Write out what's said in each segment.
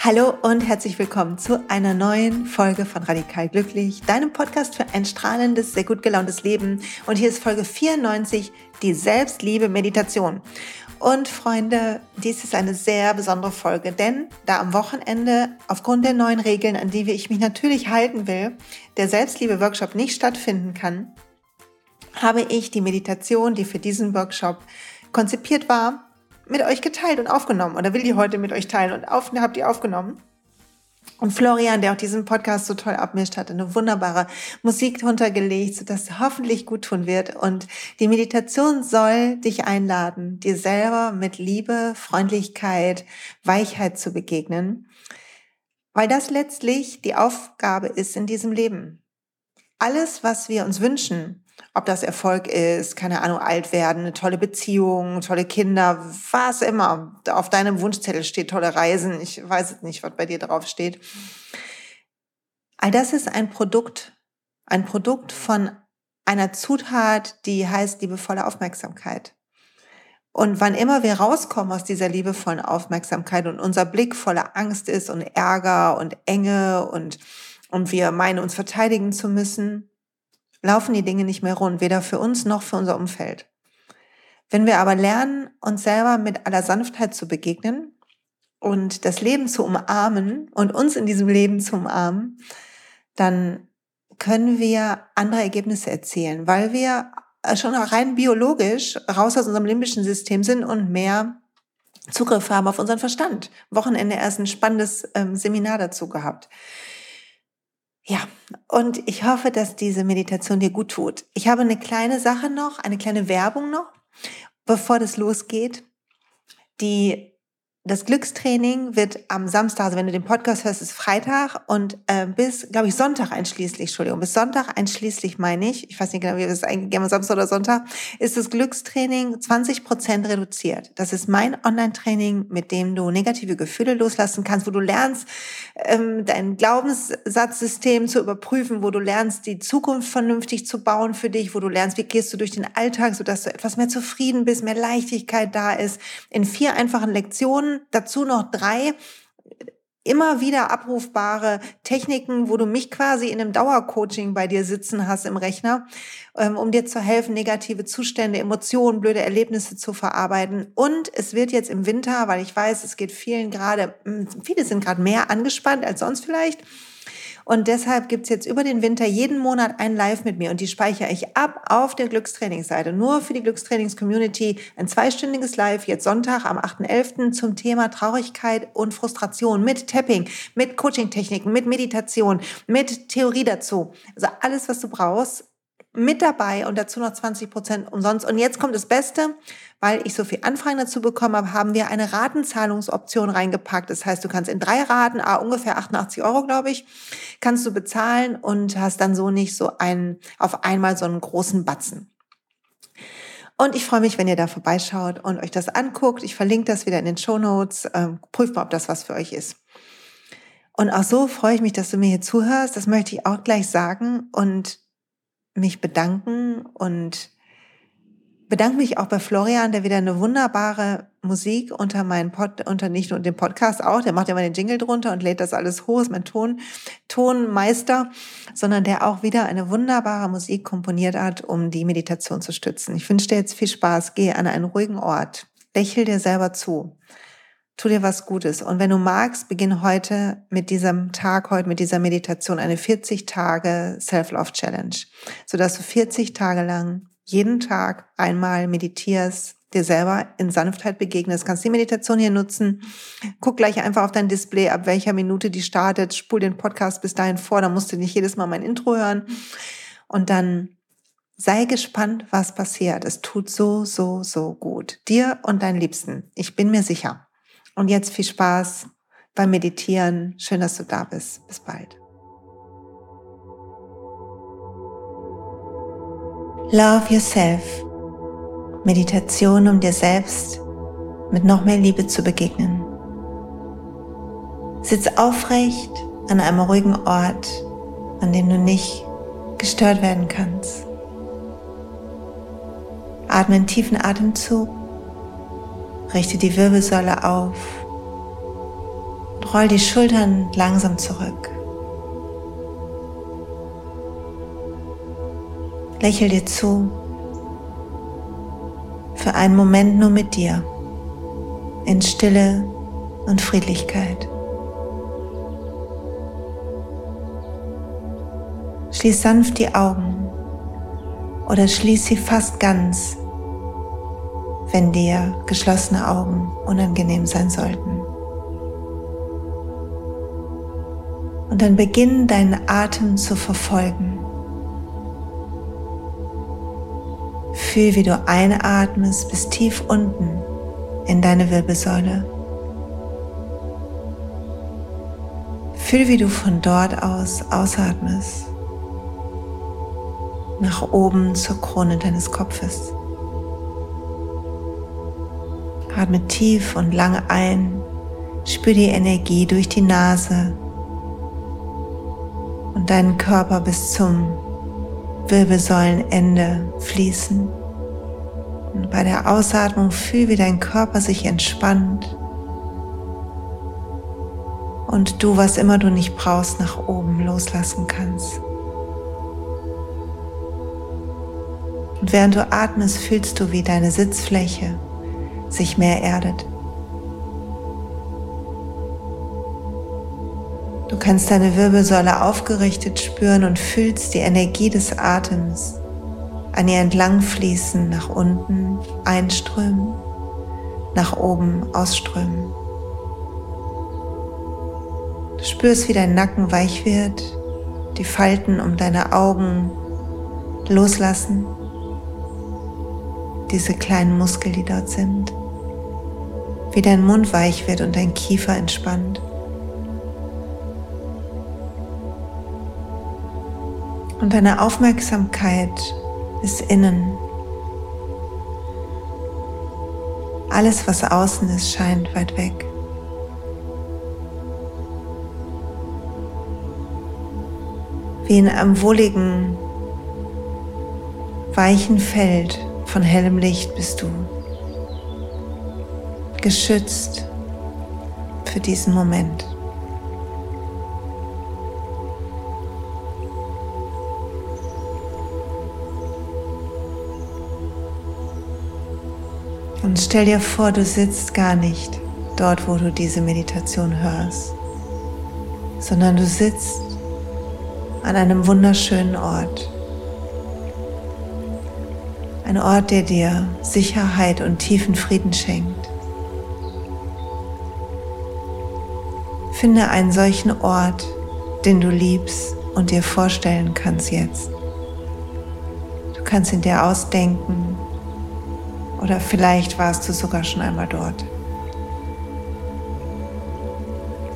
Hallo und herzlich willkommen zu einer neuen Folge von Radikal Glücklich, deinem Podcast für ein strahlendes, sehr gut gelauntes Leben. Und hier ist Folge 94, die Selbstliebe Meditation. Und Freunde, dies ist eine sehr besondere Folge, denn da am Wochenende aufgrund der neuen Regeln, an die ich mich natürlich halten will, der Selbstliebe-Workshop nicht stattfinden kann, habe ich die Meditation, die für diesen Workshop konzipiert war, mit euch geteilt und aufgenommen oder will die heute mit euch teilen und auf, habt ihr aufgenommen. Und Florian, der auch diesen Podcast so toll abmischt, hat eine wunderbare Musik runtergelegt, sodass hoffentlich gut tun wird. Und die Meditation soll dich einladen, dir selber mit Liebe, Freundlichkeit, Weichheit zu begegnen, weil das letztlich die Aufgabe ist in diesem Leben. Alles, was wir uns wünschen, ob das Erfolg ist, keine Ahnung, alt werden, eine tolle Beziehung, tolle Kinder, was immer. Auf deinem Wunschzettel steht tolle Reisen. Ich weiß es nicht, was bei dir drauf steht. All das ist ein Produkt, ein Produkt von einer Zutat, die heißt liebevolle Aufmerksamkeit. Und wann immer wir rauskommen aus dieser liebevollen Aufmerksamkeit und unser Blick voller Angst ist und Ärger und Enge und, und wir meinen, uns verteidigen zu müssen, laufen die Dinge nicht mehr rund, weder für uns noch für unser Umfeld. Wenn wir aber lernen, uns selber mit aller Sanftheit zu begegnen und das Leben zu umarmen und uns in diesem Leben zu umarmen, dann können wir andere Ergebnisse erzielen, weil wir schon rein biologisch raus aus unserem limbischen System sind und mehr Zugriff haben auf unseren Verstand. Wochenende erst ein spannendes ähm, Seminar dazu gehabt. Ja, und ich hoffe, dass diese Meditation dir gut tut. Ich habe eine kleine Sache noch, eine kleine Werbung noch, bevor das losgeht. Die das Glückstraining wird am Samstag, also wenn du den Podcast hörst, ist Freitag und äh, bis, glaube ich, Sonntag einschließlich, Entschuldigung, bis Sonntag einschließlich meine ich, ich weiß nicht genau, wie wir das eingegeben Samstag oder Sonntag, ist das Glückstraining 20 Prozent reduziert. Das ist mein Online-Training, mit dem du negative Gefühle loslassen kannst, wo du lernst, ähm, dein Glaubenssatzsystem zu überprüfen, wo du lernst, die Zukunft vernünftig zu bauen für dich, wo du lernst, wie gehst du durch den Alltag, sodass du etwas mehr zufrieden bist, mehr Leichtigkeit da ist, in vier einfachen Lektionen dazu noch drei immer wieder abrufbare Techniken, wo du mich quasi in einem Dauercoaching bei dir sitzen hast im Rechner, ähm, um dir zu helfen, negative Zustände, Emotionen, blöde Erlebnisse zu verarbeiten. Und es wird jetzt im Winter, weil ich weiß, es geht vielen gerade, hm, viele sind gerade mehr angespannt als sonst vielleicht und deshalb gibt's jetzt über den Winter jeden Monat ein Live mit mir und die speichere ich ab auf der Glückstrainingsseite. Nur für die Glückstrainings-Community ein zweistündiges Live, jetzt Sonntag am 8.11. zum Thema Traurigkeit und Frustration mit Tapping, mit Coaching-Techniken, mit Meditation, mit Theorie dazu. Also alles, was du brauchst, mit dabei und dazu noch 20 Prozent umsonst. Und jetzt kommt das Beste, weil ich so viel Anfragen dazu bekommen habe, haben wir eine Ratenzahlungsoption reingepackt. Das heißt, du kannst in drei Raten, ah, ungefähr 88 Euro, glaube ich, kannst du bezahlen und hast dann so nicht so einen, auf einmal so einen großen Batzen. Und ich freue mich, wenn ihr da vorbeischaut und euch das anguckt. Ich verlinke das wieder in den Show Notes. Ähm, prüft mal, ob das was für euch ist. Und auch so freue ich mich, dass du mir hier zuhörst. Das möchte ich auch gleich sagen. Und mich bedanken und bedanke mich auch bei Florian, der wieder eine wunderbare Musik unter meinen Pod, unter nicht nur den Podcast auch, der macht immer den Jingle drunter und lädt das alles hoch, ist mein Ton, Tonmeister, sondern der auch wieder eine wunderbare Musik komponiert hat, um die Meditation zu stützen. Ich wünsche dir jetzt viel Spaß, geh an einen ruhigen Ort, lächel dir selber zu tu dir was Gutes. Und wenn du magst, beginn heute mit diesem Tag, heute mit dieser Meditation eine 40 Tage Self-Love Challenge, sodass du 40 Tage lang jeden Tag einmal meditierst, dir selber in Sanftheit begegnest. Kannst die Meditation hier nutzen. Guck gleich einfach auf dein Display, ab welcher Minute die startet. Spul den Podcast bis dahin vor, dann musst du nicht jedes Mal mein Intro hören. Und dann sei gespannt, was passiert. Es tut so, so, so gut. Dir und deinen Liebsten. Ich bin mir sicher. Und jetzt viel Spaß beim Meditieren. Schön, dass du da bist. Bis bald. Love Yourself. Meditation, um dir selbst mit noch mehr Liebe zu begegnen. Sitz aufrecht an einem ruhigen Ort, an dem du nicht gestört werden kannst. Atme einen tiefen Atemzug Richte die Wirbelsäule auf. Roll die Schultern langsam zurück. Lächel dir zu. Für einen Moment nur mit dir. In Stille und Friedlichkeit. Schließ sanft die Augen oder schließ sie fast ganz, wenn dir geschlossene Augen unangenehm sein sollten. Und dann beginn deinen Atem zu verfolgen. Fühl, wie du einatmest bis tief unten in deine Wirbelsäule. Fühl, wie du von dort aus ausatmest nach oben zur Krone deines Kopfes. Atme tief und lange ein, spür die Energie durch die Nase und deinen Körper bis zum Wirbelsäulenende fließen. Und bei der Ausatmung fühl, wie dein Körper sich entspannt und du, was immer du nicht brauchst, nach oben loslassen kannst. Und während du atmest, fühlst du, wie deine Sitzfläche sich mehr erdet. Du kannst deine Wirbelsäule aufgerichtet spüren und fühlst die Energie des Atems an ihr entlang fließen, nach unten einströmen, nach oben ausströmen. Du spürst, wie dein Nacken weich wird, die Falten um deine Augen loslassen diese kleinen Muskeln, die dort sind, wie dein Mund weich wird und dein Kiefer entspannt. Und deine Aufmerksamkeit ist innen. Alles, was außen ist, scheint weit weg. Wie in einem wohligen, weichen Feld von hellem Licht bist du geschützt für diesen Moment. Und stell dir vor, du sitzt gar nicht dort, wo du diese Meditation hörst, sondern du sitzt an einem wunderschönen Ort. Ein Ort, der dir Sicherheit und tiefen Frieden schenkt. Finde einen solchen Ort, den du liebst und dir vorstellen kannst jetzt. Du kannst ihn dir ausdenken oder vielleicht warst du sogar schon einmal dort.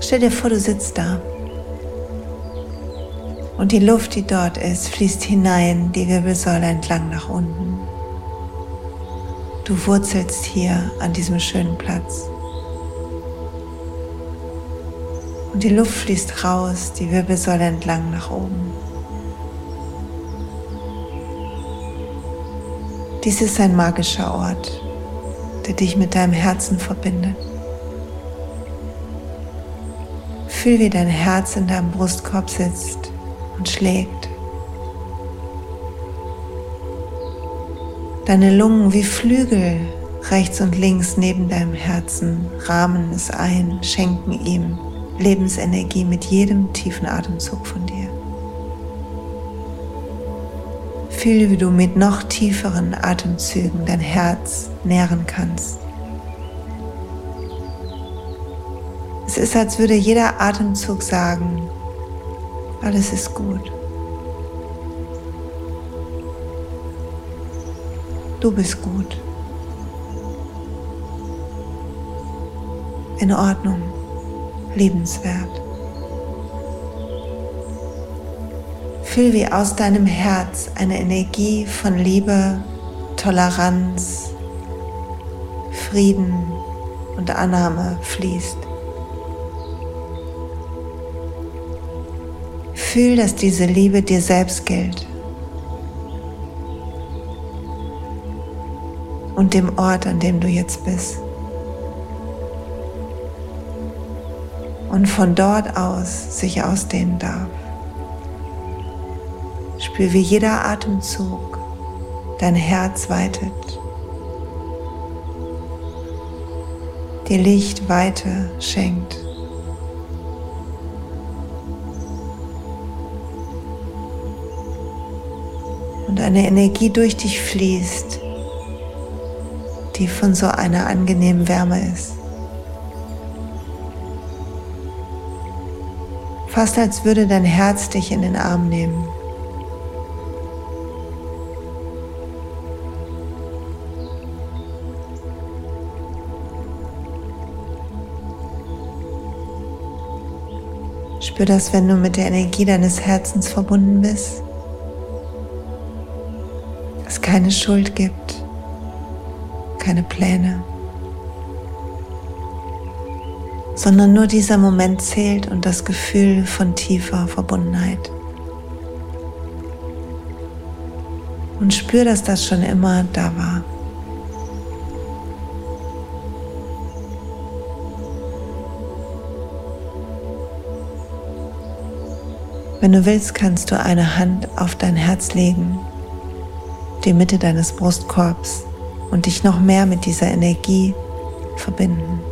Stell dir vor, du sitzt da und die Luft, die dort ist, fließt hinein die Wirbelsäule entlang nach unten. Du wurzelst hier an diesem schönen Platz. Und die Luft fließt raus, die Wirbelsäule entlang nach oben. Dies ist ein magischer Ort, der dich mit deinem Herzen verbindet. Fühl, wie dein Herz in deinem Brustkorb sitzt und schlägt. Deine Lungen wie Flügel rechts und links neben deinem Herzen rahmen es ein, schenken ihm Lebensenergie mit jedem tiefen Atemzug von dir. Fühle, wie du mit noch tieferen Atemzügen dein Herz nähren kannst. Es ist, als würde jeder Atemzug sagen, alles ist gut. Du bist gut. In Ordnung. Liebenswert. Fühl, wie aus deinem Herz eine Energie von Liebe, Toleranz, Frieden und Annahme fließt. Fühl, dass diese Liebe dir selbst gilt. Und dem Ort, an dem du jetzt bist. und von dort aus sich ausdehnen darf. Spür, wie jeder Atemzug dein Herz weitet, dir Licht Weite schenkt. Und eine Energie durch dich fließt, die von so einer angenehmen Wärme ist. Fast als würde dein Herz dich in den Arm nehmen. Spür das, wenn du mit der Energie deines Herzens verbunden bist. Es keine Schuld gibt, keine Pläne. sondern nur dieser Moment zählt und das Gefühl von tiefer Verbundenheit. Und spür, dass das schon immer da war. Wenn du willst, kannst du eine Hand auf dein Herz legen, die Mitte deines Brustkorbs und dich noch mehr mit dieser Energie verbinden.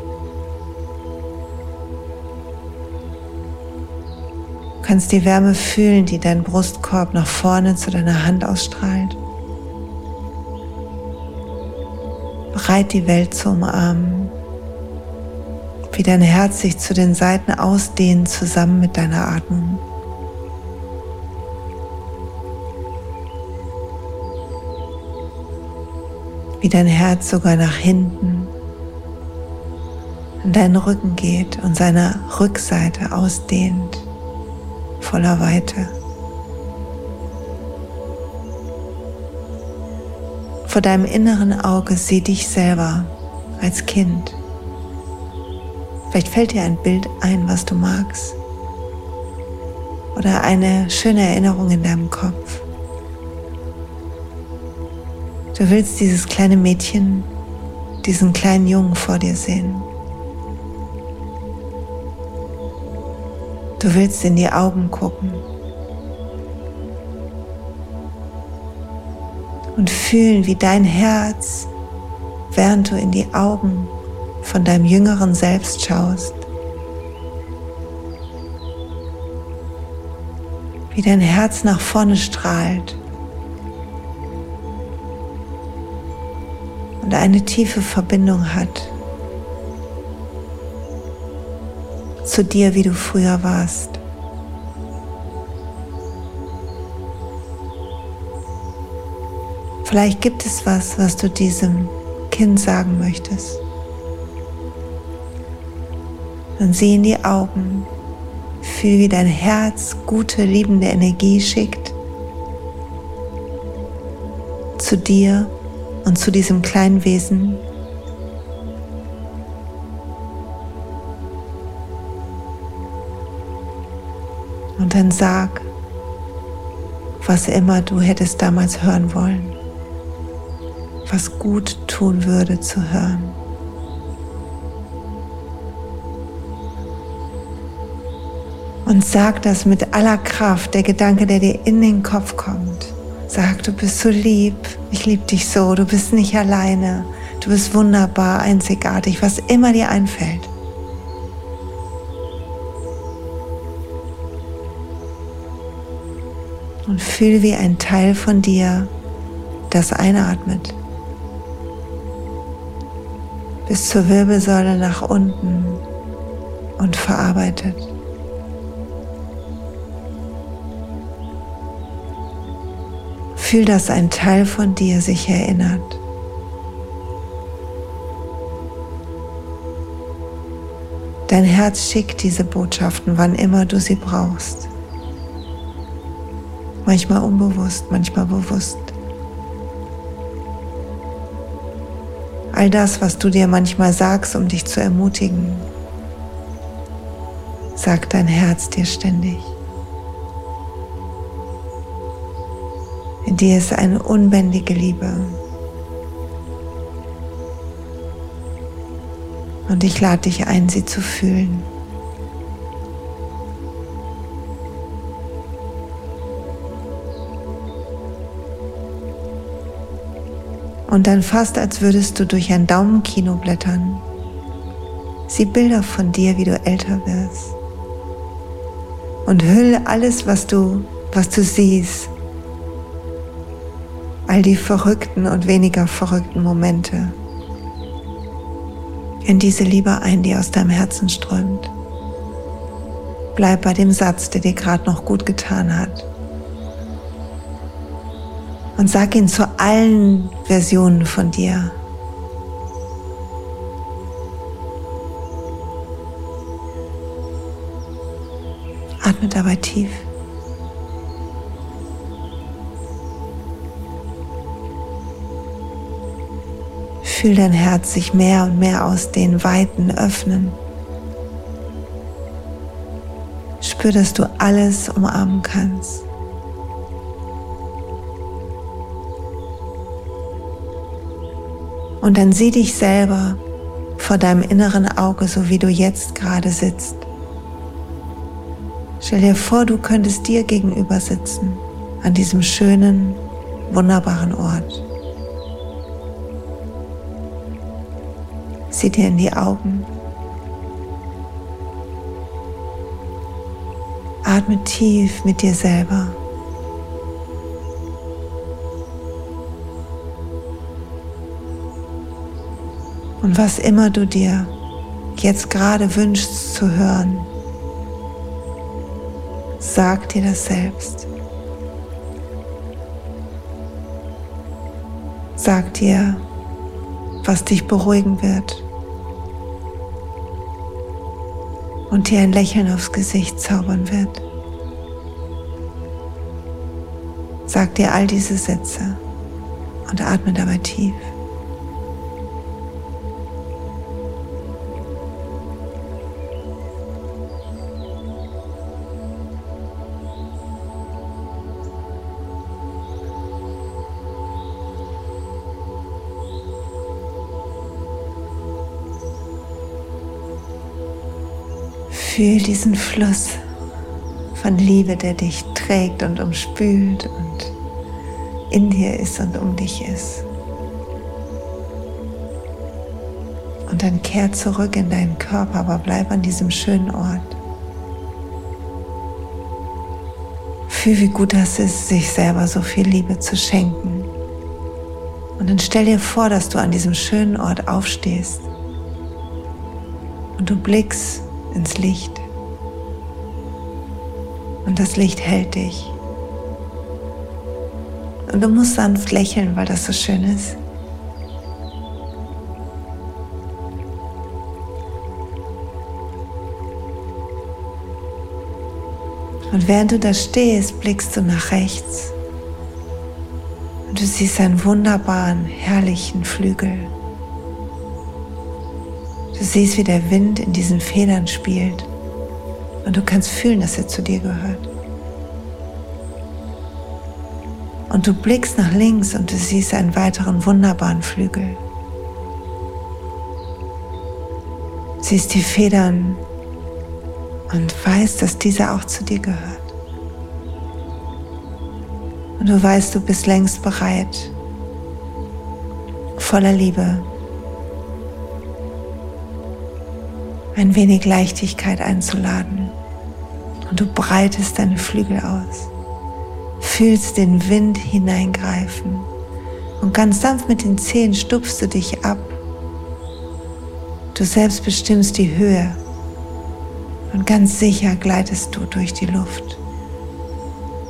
kannst die Wärme fühlen, die dein Brustkorb nach vorne zu deiner Hand ausstrahlt. Bereit, die Welt zu umarmen. Wie dein Herz sich zu den Seiten ausdehnt, zusammen mit deiner Atmung. Wie dein Herz sogar nach hinten an deinen Rücken geht und seine Rückseite ausdehnt voller Weite. Vor deinem inneren Auge sieh dich selber als Kind. Vielleicht fällt dir ein Bild ein, was du magst. Oder eine schöne Erinnerung in deinem Kopf. Du willst dieses kleine Mädchen, diesen kleinen Jungen vor dir sehen. Du willst in die Augen gucken und fühlen, wie dein Herz, während du in die Augen von deinem jüngeren Selbst schaust, wie dein Herz nach vorne strahlt und eine tiefe Verbindung hat zu dir, wie du früher warst. Vielleicht gibt es was, was du diesem Kind sagen möchtest. Dann sieh in die Augen, fühl, wie dein Herz gute, liebende Energie schickt zu dir und zu diesem kleinen Wesen, Und dann sag, was immer du hättest damals hören wollen, was gut tun würde zu hören. Und sag das mit aller Kraft, der Gedanke, der dir in den Kopf kommt. Sag, du bist so lieb, ich liebe dich so, du bist nicht alleine, du bist wunderbar, einzigartig, was immer dir einfällt. und fühl, wie ein Teil von dir das einatmet. Bis zur Wirbelsäule nach unten und verarbeitet. Fühl, dass ein Teil von dir sich erinnert. Dein Herz schickt diese Botschaften, wann immer du sie brauchst manchmal unbewusst, manchmal bewusst. All das, was du dir manchmal sagst, um dich zu ermutigen, sagt dein Herz dir ständig. In dir ist eine unbändige Liebe. Und ich lade dich ein, sie zu fühlen. Und dann fast, als würdest du durch ein Daumenkino blättern. Sieh Bilder von dir, wie du älter wirst. Und hülle alles, was du, was du siehst, all die verrückten und weniger verrückten Momente in diese Liebe ein, die aus deinem Herzen strömt. Bleib bei dem Satz, der dir gerade noch gut getan hat. Und sag ihn zu allen Versionen von dir. Atme dabei tief. Fühl dein Herz sich mehr und mehr aus den Weiten öffnen. Spür, dass du alles umarmen kannst. Und dann sieh dich selber vor deinem inneren Auge, so wie du jetzt gerade sitzt. Stell dir vor, du könntest dir gegenüber sitzen, an diesem schönen, wunderbaren Ort. Sieh dir in die Augen. Atme tief mit dir selber. Und was immer du dir jetzt gerade wünschst zu hören, sag dir das selbst. Sag dir, was dich beruhigen wird. Und dir ein Lächeln aufs Gesicht zaubern wird. Sag dir all diese Sätze und atme dabei tief. Fühl diesen Fluss von Liebe, der dich trägt und umspült und in dir ist und um dich ist. Und dann kehr zurück in deinen Körper, aber bleib an diesem schönen Ort. Fühl, wie gut das ist, sich selber so viel Liebe zu schenken. Und dann stell dir vor, dass du an diesem schönen Ort aufstehst und du blickst ins Licht. Und das Licht hält dich. Und du musst sanft lächeln, weil das so schön ist. Und während du da stehst, blickst du nach rechts. Und du siehst einen wunderbaren, herrlichen Flügel. Du siehst, wie der Wind in diesen Federn spielt und du kannst fühlen, dass er zu dir gehört. Und du blickst nach links und du siehst einen weiteren wunderbaren Flügel. Siehst die Federn und weißt, dass dieser auch zu dir gehört. Und du weißt, du bist längst bereit, voller Liebe ein wenig Leichtigkeit einzuladen. Und du breitest deine Flügel aus, fühlst den Wind hineingreifen und ganz sanft mit den Zehen stupfst du dich ab. Du selbst bestimmst die Höhe und ganz sicher gleitest du durch die Luft.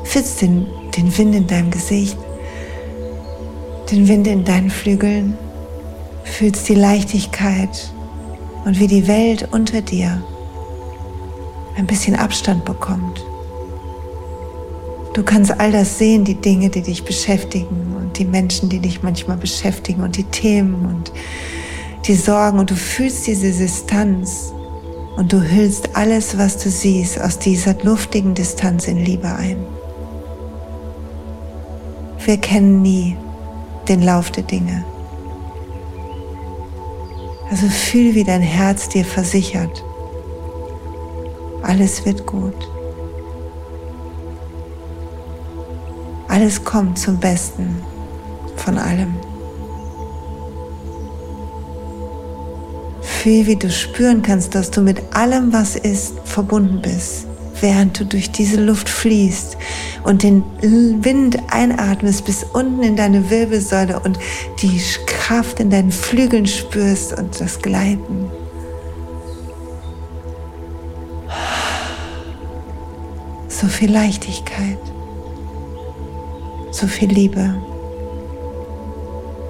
Fühlst den, den Wind in deinem Gesicht, den Wind in deinen Flügeln, fühlst die Leichtigkeit und wie die Welt unter dir ein bisschen Abstand bekommt. Du kannst all das sehen, die Dinge, die dich beschäftigen und die Menschen, die dich manchmal beschäftigen und die Themen und die Sorgen und du fühlst diese Distanz und du hüllst alles, was du siehst, aus dieser luftigen Distanz in Liebe ein. Wir kennen nie den Lauf der Dinge. Also fühl, wie dein Herz dir versichert, alles wird gut. Alles kommt zum Besten von allem. Fühl, wie du spüren kannst, dass du mit allem, was ist, verbunden bist während du durch diese Luft fließt und den Wind einatmest bis unten in deine Wirbelsäule und die Kraft in deinen Flügeln spürst und das Gleiten. So viel Leichtigkeit, so viel Liebe,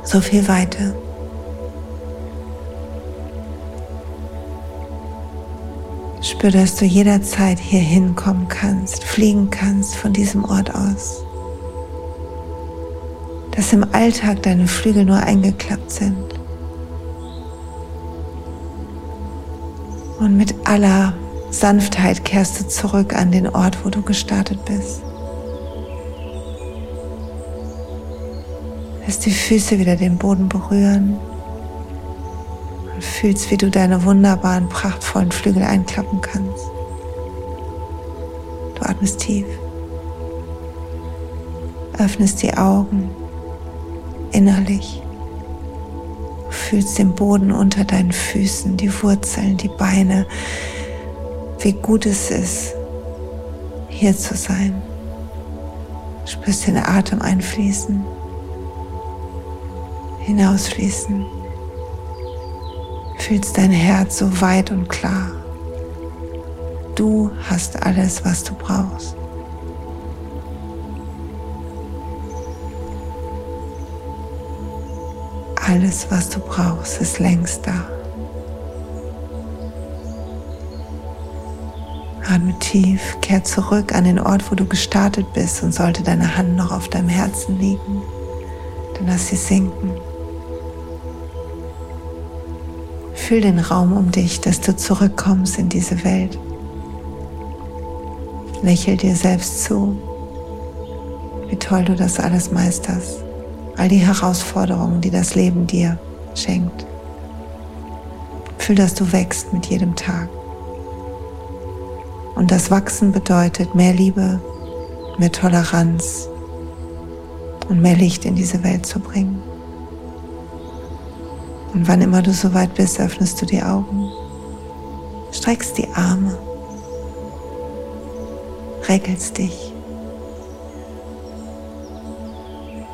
so viel Weite. Spür, dass du jederzeit hier hinkommen kannst, fliegen kannst von diesem Ort aus. Dass im Alltag deine Flügel nur eingeklappt sind. Und mit aller Sanftheit kehrst du zurück an den Ort, wo du gestartet bist. Lässt die Füße wieder den Boden berühren und fühlst, wie du deine wunderbaren, prachtvollen Flügel einklappen kannst. Du atmest tief, öffnest die Augen innerlich, fühlst den Boden unter deinen Füßen, die Wurzeln, die Beine, wie gut es ist, hier zu sein. Spürst den Atem einfließen, hinausfließen fühlst dein Herz so weit und klar. Du hast alles, was du brauchst. Alles, was du brauchst, ist längst da. Atme tief, kehr zurück an den Ort, wo du gestartet bist und sollte deine Hand noch auf deinem Herzen liegen, dann lass sie sinken. Fühl den Raum um dich, dass du zurückkommst in diese Welt. Lächel dir selbst zu, wie toll du das alles meisterst. All die Herausforderungen, die das Leben dir schenkt. Fühl, dass du wächst mit jedem Tag. Und das Wachsen bedeutet mehr Liebe, mehr Toleranz und mehr Licht in diese Welt zu bringen. Und wann immer du soweit bist, öffnest du die Augen, streckst die Arme, regelst dich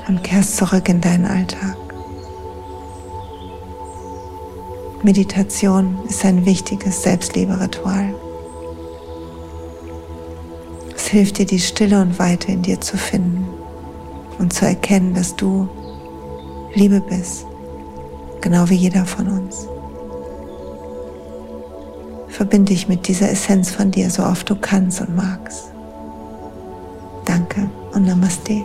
und kehrst zurück in deinen Alltag. Meditation ist ein wichtiges Selbstliebe-Ritual. Es hilft dir, die Stille und Weite in dir zu finden und zu erkennen, dass du Liebe bist genau wie jeder von uns. Verbinde dich mit dieser Essenz von dir so oft du kannst und magst. Danke und Namaste.